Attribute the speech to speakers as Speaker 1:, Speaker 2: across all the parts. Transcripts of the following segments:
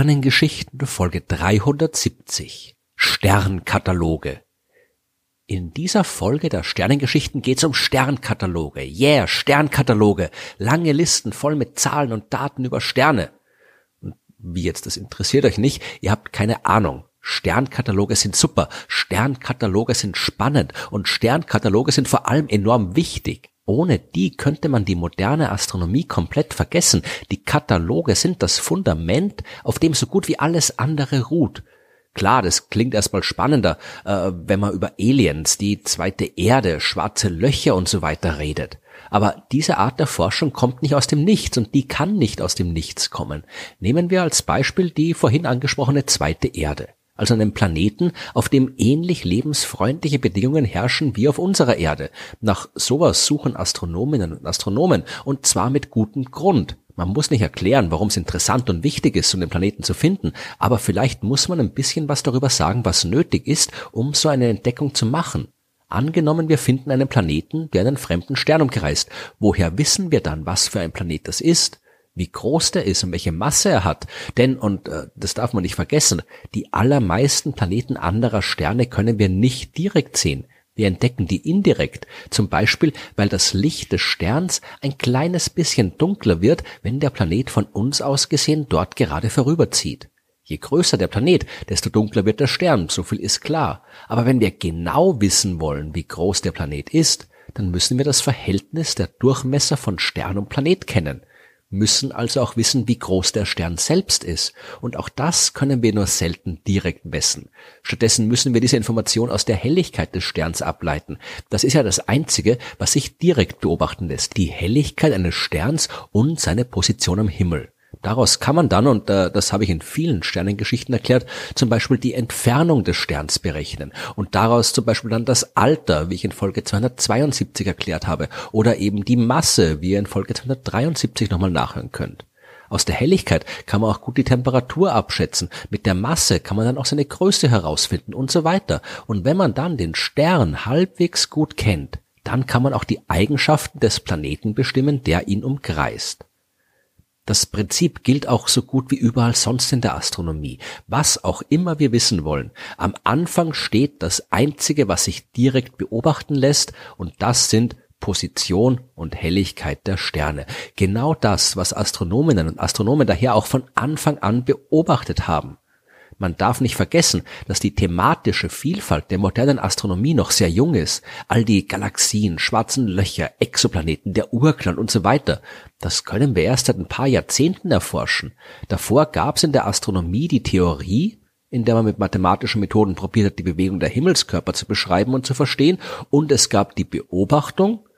Speaker 1: Sternengeschichten Folge 370 Sternkataloge. In dieser Folge der Sternengeschichten geht's um Sternkataloge. Yeah, Sternkataloge. Lange Listen voll mit Zahlen und Daten über Sterne. Und wie jetzt, das interessiert euch nicht. Ihr habt keine Ahnung. Sternkataloge sind super. Sternkataloge sind spannend. Und Sternkataloge sind vor allem enorm wichtig. Ohne die könnte man die moderne Astronomie komplett vergessen. Die Kataloge sind das Fundament, auf dem so gut wie alles andere ruht. Klar, das klingt erstmal spannender, äh, wenn man über Aliens, die zweite Erde, schwarze Löcher und so weiter redet. Aber diese Art der Forschung kommt nicht aus dem Nichts und die kann nicht aus dem Nichts kommen. Nehmen wir als Beispiel die vorhin angesprochene zweite Erde also einem Planeten, auf dem ähnlich lebensfreundliche Bedingungen herrschen wie auf unserer Erde. Nach sowas suchen Astronominnen und Astronomen und zwar mit gutem Grund. Man muss nicht erklären, warum es interessant und wichtig ist, um den Planeten zu finden, aber vielleicht muss man ein bisschen was darüber sagen, was nötig ist, um so eine Entdeckung zu machen. Angenommen, wir finden einen Planeten, der einen fremden Stern umkreist. Woher wissen wir dann, was für ein Planet das ist? Wie groß der ist und welche Masse er hat. Denn, und äh, das darf man nicht vergessen, die allermeisten Planeten anderer Sterne können wir nicht direkt sehen. Wir entdecken die indirekt, zum Beispiel, weil das Licht des Sterns ein kleines bisschen dunkler wird, wenn der Planet von uns aus gesehen dort gerade vorüberzieht. Je größer der Planet, desto dunkler wird der Stern, so viel ist klar. Aber wenn wir genau wissen wollen, wie groß der Planet ist, dann müssen wir das Verhältnis der Durchmesser von Stern und Planet kennen müssen also auch wissen, wie groß der Stern selbst ist. Und auch das können wir nur selten direkt messen. Stattdessen müssen wir diese Information aus der Helligkeit des Sterns ableiten. Das ist ja das Einzige, was sich direkt beobachten lässt. Die Helligkeit eines Sterns und seine Position am Himmel. Daraus kann man dann, und äh, das habe ich in vielen Sternengeschichten erklärt, zum Beispiel die Entfernung des Sterns berechnen und daraus zum Beispiel dann das Alter, wie ich in Folge 272 erklärt habe, oder eben die Masse, wie ihr in Folge 273 nochmal nachhören könnt. Aus der Helligkeit kann man auch gut die Temperatur abschätzen. Mit der Masse kann man dann auch seine Größe herausfinden und so weiter. Und wenn man dann den Stern halbwegs gut kennt, dann kann man auch die Eigenschaften des Planeten bestimmen, der ihn umkreist. Das Prinzip gilt auch so gut wie überall sonst in der Astronomie. Was auch immer wir wissen wollen, am Anfang steht das Einzige, was sich direkt beobachten lässt, und das sind Position und Helligkeit der Sterne. Genau das, was Astronominnen und Astronomen daher auch von Anfang an beobachtet haben. Man darf nicht vergessen, dass die thematische Vielfalt der modernen Astronomie noch sehr jung ist. All die Galaxien, schwarzen Löcher, Exoplaneten, der Urknall und so weiter. Das können wir erst seit ein paar Jahrzehnten erforschen. Davor gab es in der Astronomie die Theorie, in der man mit mathematischen Methoden probiert hat, die Bewegung der Himmelskörper zu beschreiben und zu verstehen, und es gab die Beobachtung,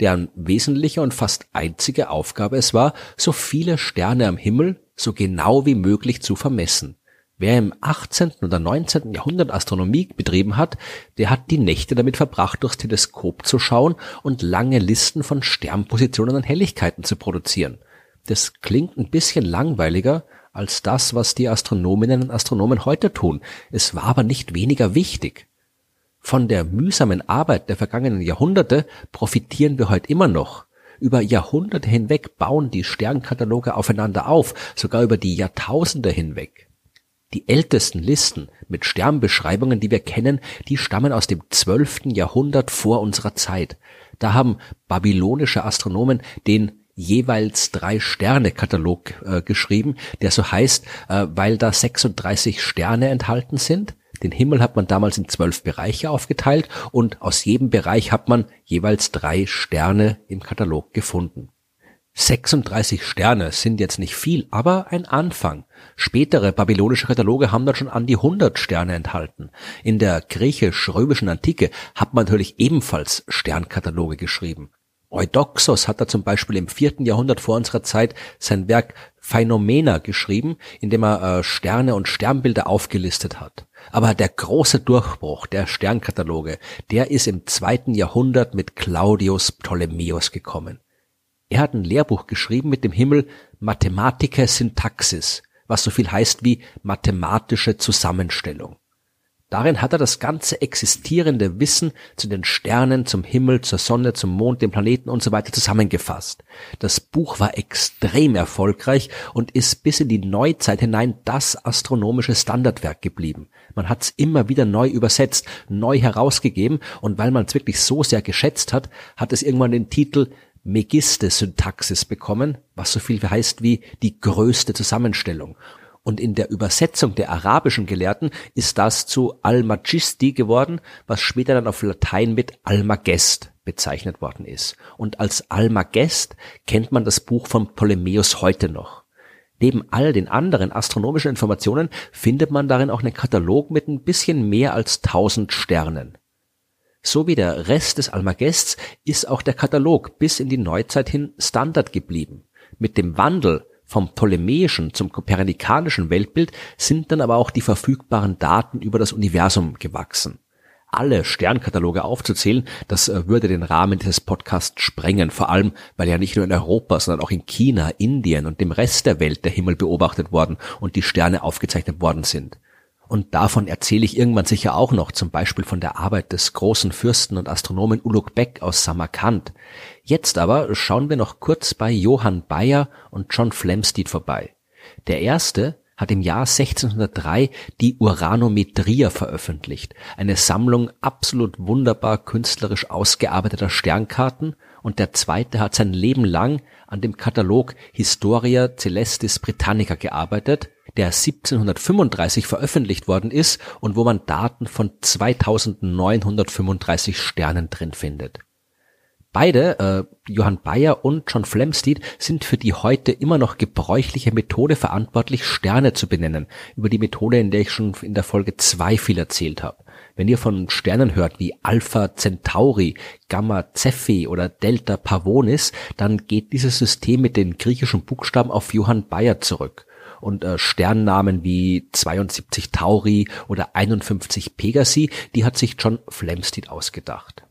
Speaker 1: deren wesentliche und fast einzige Aufgabe es war, so viele Sterne am Himmel so genau wie möglich zu vermessen. Wer im 18. oder 19. Jahrhundert Astronomie betrieben hat, der hat die Nächte damit verbracht, durchs Teleskop zu schauen und lange Listen von Sternpositionen und Helligkeiten zu produzieren. Das klingt ein bisschen langweiliger als das, was die Astronominnen und Astronomen heute tun. Es war aber nicht weniger wichtig. Von der mühsamen Arbeit der vergangenen Jahrhunderte profitieren wir heute immer noch. Über Jahrhunderte hinweg bauen die Sternkataloge aufeinander auf, sogar über die Jahrtausende hinweg. Die ältesten Listen mit Sternbeschreibungen, die wir kennen, die stammen aus dem zwölften Jahrhundert vor unserer Zeit. Da haben babylonische Astronomen den jeweils drei Sterne Katalog äh, geschrieben, der so heißt, äh, weil da 36 Sterne enthalten sind. Den Himmel hat man damals in zwölf Bereiche aufgeteilt und aus jedem Bereich hat man jeweils drei Sterne im Katalog gefunden. 36 Sterne sind jetzt nicht viel, aber ein Anfang. Spätere babylonische Kataloge haben dann schon an die 100 Sterne enthalten. In der griechisch-römischen Antike hat man natürlich ebenfalls Sternkataloge geschrieben. Eudoxos hat da zum Beispiel im vierten Jahrhundert vor unserer Zeit sein Werk Phänomena geschrieben, in dem er äh, Sterne und Sternbilder aufgelistet hat. Aber der große Durchbruch der Sternkataloge, der ist im zweiten Jahrhundert mit Claudius Ptolemäus gekommen. Er hat ein Lehrbuch geschrieben mit dem Himmel Mathematica Syntaxis, was so viel heißt wie mathematische Zusammenstellung. Darin hat er das ganze existierende Wissen zu den Sternen, zum Himmel, zur Sonne, zum Mond, den Planeten und so weiter zusammengefasst. Das Buch war extrem erfolgreich und ist bis in die Neuzeit hinein das astronomische Standardwerk geblieben. Man hat es immer wieder neu übersetzt, neu herausgegeben und weil man es wirklich so sehr geschätzt hat, hat es irgendwann den Titel Megiste-Syntaxis bekommen, was so viel heißt wie die größte Zusammenstellung. Und in der Übersetzung der arabischen Gelehrten ist das zu Al-Majisti geworden, was später dann auf Latein mit Almagest bezeichnet worden ist. Und als Almagest kennt man das Buch von Ptolemäus heute noch. Neben all den anderen astronomischen Informationen findet man darin auch einen Katalog mit ein bisschen mehr als 1000 Sternen. So wie der Rest des Almagests ist auch der Katalog bis in die Neuzeit hin Standard geblieben. Mit dem Wandel vom ptolemäischen zum kopernikanischen Weltbild sind dann aber auch die verfügbaren Daten über das Universum gewachsen. Alle Sternkataloge aufzuzählen, das äh, würde den Rahmen dieses Podcasts sprengen, vor allem weil ja nicht nur in Europa, sondern auch in China, Indien und dem Rest der Welt der Himmel beobachtet worden und die Sterne aufgezeichnet worden sind. Und davon erzähle ich irgendwann sicher auch noch, zum Beispiel von der Arbeit des großen Fürsten und Astronomen Ulugh Beck aus Samarkand. Jetzt aber schauen wir noch kurz bei Johann Bayer und John Flamsteed vorbei. Der erste hat im Jahr 1603 die Uranometria veröffentlicht, eine Sammlung absolut wunderbar künstlerisch ausgearbeiteter Sternkarten, und der zweite hat sein Leben lang an dem Katalog Historia Celestis Britannica gearbeitet, der 1735 veröffentlicht worden ist und wo man Daten von 2935 Sternen drin findet. Beide, äh, Johann Bayer und John Flamsteed, sind für die heute immer noch gebräuchliche Methode verantwortlich, Sterne zu benennen, über die Methode, in der ich schon in der Folge zwei viel erzählt habe. Wenn ihr von Sternen hört wie Alpha Centauri, Gamma Cephei oder Delta Pavonis, dann geht dieses System mit den griechischen Buchstaben auf Johann Bayer zurück und äh, Sternnamen wie 72 Tauri oder 51 Pegasi, die hat sich John Flamsteed ausgedacht.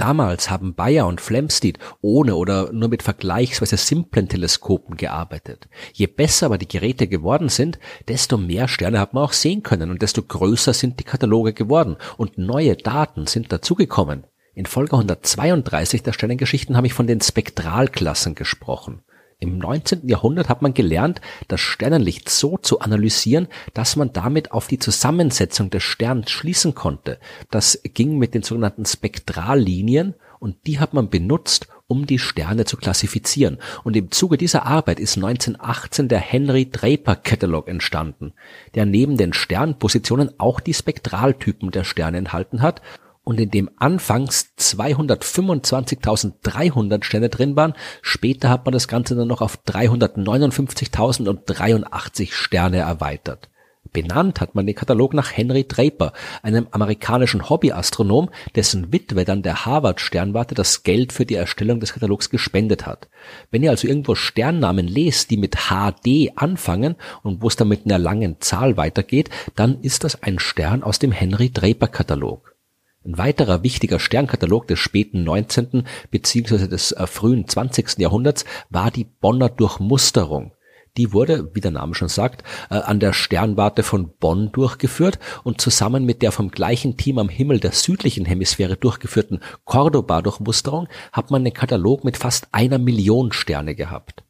Speaker 1: Damals haben Bayer und Flamsteed ohne oder nur mit vergleichsweise simplen Teleskopen gearbeitet. Je besser aber die Geräte geworden sind, desto mehr Sterne hat man auch sehen können und desto größer sind die Kataloge geworden und neue Daten sind dazugekommen. In Folge 132 der Sternengeschichten habe ich von den Spektralklassen gesprochen. Im 19. Jahrhundert hat man gelernt, das Sternenlicht so zu analysieren, dass man damit auf die Zusammensetzung des Sterns schließen konnte. Das ging mit den sogenannten Spektrallinien und die hat man benutzt, um die Sterne zu klassifizieren. Und im Zuge dieser Arbeit ist 1918 der Henry Draper Catalog entstanden, der neben den Sternpositionen auch die Spektraltypen der Sterne enthalten hat und in dem anfangs 225.300 Sterne drin waren. Später hat man das Ganze dann noch auf 359.083 Sterne erweitert. Benannt hat man den Katalog nach Henry Draper, einem amerikanischen Hobbyastronom, dessen Witwe dann der Harvard-Sternwarte das Geld für die Erstellung des Katalogs gespendet hat. Wenn ihr also irgendwo Sternnamen lest, die mit HD anfangen und wo es dann mit einer langen Zahl weitergeht, dann ist das ein Stern aus dem Henry Draper Katalog. Ein weiterer wichtiger Sternkatalog des späten 19. bzw. des äh, frühen 20. Jahrhunderts war die Bonner Durchmusterung. Die wurde, wie der Name schon sagt, äh, an der Sternwarte von Bonn durchgeführt und zusammen mit der vom gleichen Team am Himmel der südlichen Hemisphäre durchgeführten Cordoba-Durchmusterung hat man einen Katalog mit fast einer Million Sterne gehabt.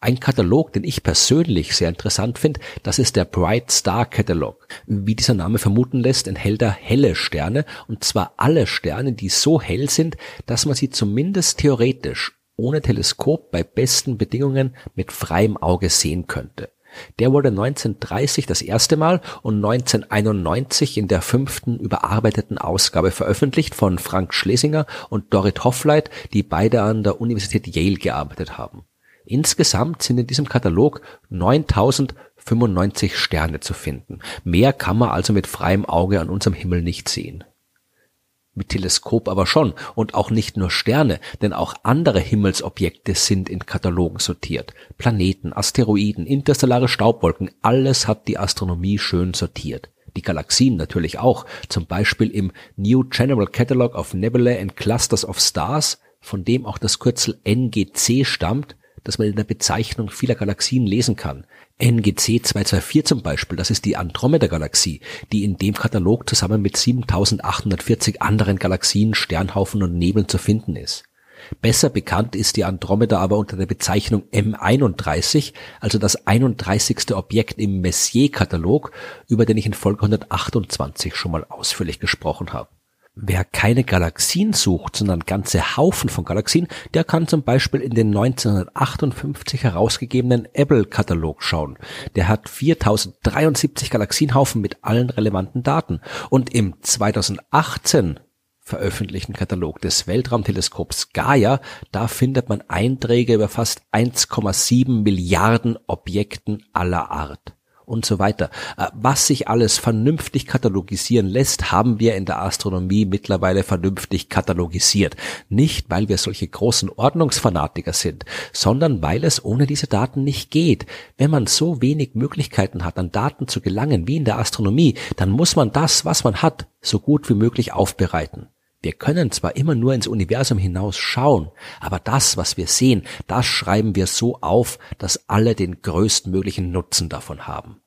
Speaker 1: Ein Katalog, den ich persönlich sehr interessant finde, das ist der Bright Star Catalog. Wie dieser Name vermuten lässt, enthält er helle Sterne und zwar alle Sterne, die so hell sind, dass man sie zumindest theoretisch ohne Teleskop bei besten Bedingungen mit freiem Auge sehen könnte. Der wurde 1930 das erste Mal und 1991 in der fünften überarbeiteten Ausgabe veröffentlicht von Frank Schlesinger und Dorit Hoffleit, die beide an der Universität Yale gearbeitet haben. Insgesamt sind in diesem Katalog 9095 Sterne zu finden. Mehr kann man also mit freiem Auge an unserem Himmel nicht sehen. Mit Teleskop aber schon und auch nicht nur Sterne, denn auch andere Himmelsobjekte sind in Katalogen sortiert. Planeten, Asteroiden, interstellare Staubwolken, alles hat die Astronomie schön sortiert. Die Galaxien natürlich auch, zum Beispiel im New General Catalog of Nebulae and Clusters of Stars, von dem auch das Kürzel NGC stammt, das man in der Bezeichnung vieler Galaxien lesen kann. NGC 224 zum Beispiel, das ist die Andromeda-Galaxie, die in dem Katalog zusammen mit 7840 anderen Galaxien, Sternhaufen und Nebeln zu finden ist. Besser bekannt ist die Andromeda aber unter der Bezeichnung M31, also das 31. Objekt im Messier-Katalog, über den ich in Folge 128 schon mal ausführlich gesprochen habe. Wer keine Galaxien sucht, sondern ganze Haufen von Galaxien, der kann zum Beispiel in den 1958 herausgegebenen Abel-Katalog schauen. Der hat 4073 Galaxienhaufen mit allen relevanten Daten. Und im 2018 veröffentlichten Katalog des Weltraumteleskops Gaia, da findet man Einträge über fast 1,7 Milliarden Objekten aller Art und so weiter. Äh, was sich alles vernünftig katalogisieren lässt, haben wir in der Astronomie mittlerweile vernünftig katalogisiert. Nicht, weil wir solche großen Ordnungsfanatiker sind, sondern weil es ohne diese Daten nicht geht. Wenn man so wenig Möglichkeiten hat, an Daten zu gelangen wie in der Astronomie, dann muss man das, was man hat, so gut wie möglich aufbereiten. Wir können zwar immer nur ins Universum hinaus schauen, aber das, was wir sehen, das schreiben wir so auf, dass alle den größtmöglichen Nutzen davon haben.